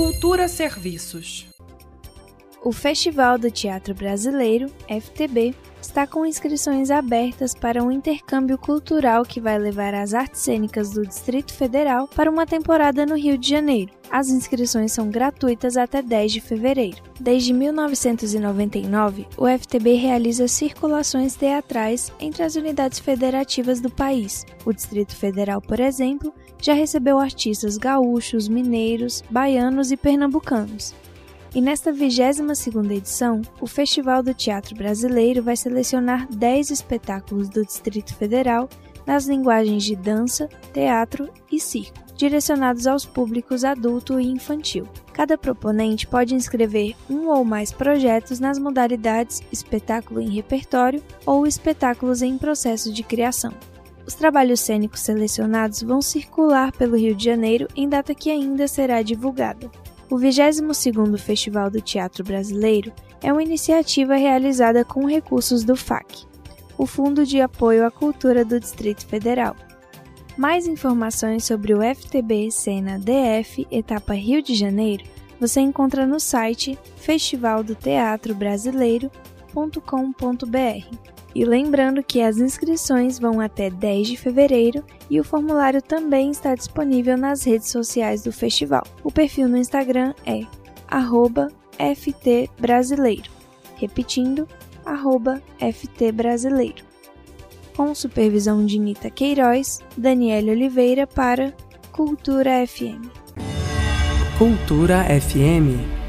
Cultura Serviços. O Festival do Teatro Brasileiro, FTB, está com inscrições abertas para um intercâmbio cultural que vai levar as artes cênicas do Distrito Federal para uma temporada no Rio de Janeiro. As inscrições são gratuitas até 10 de fevereiro. Desde 1999, o FTB realiza circulações teatrais entre as unidades federativas do país. O Distrito Federal, por exemplo, já recebeu artistas gaúchos, mineiros, baianos e pernambucanos. E nesta 22ª edição, o Festival do Teatro Brasileiro vai selecionar 10 espetáculos do Distrito Federal nas linguagens de dança, teatro e circo, direcionados aos públicos adulto e infantil. Cada proponente pode inscrever um ou mais projetos nas modalidades espetáculo em repertório ou espetáculos em processo de criação. Os trabalhos cênicos selecionados vão circular pelo Rio de Janeiro em data que ainda será divulgada. O 22º Festival do Teatro Brasileiro é uma iniciativa realizada com recursos do FAC, o Fundo de Apoio à Cultura do Distrito Federal. Mais informações sobre o FTB Cena DF Etapa Rio de Janeiro você encontra no site festivaldoteatrobrasileiro.com.br. E lembrando que as inscrições vão até 10 de fevereiro e o formulário também está disponível nas redes sociais do festival. O perfil no Instagram é @ftbrasileiro. Repetindo, @ftbrasileiro. Com supervisão de Nita Queiroz, Daniela Oliveira para Cultura FM. Cultura FM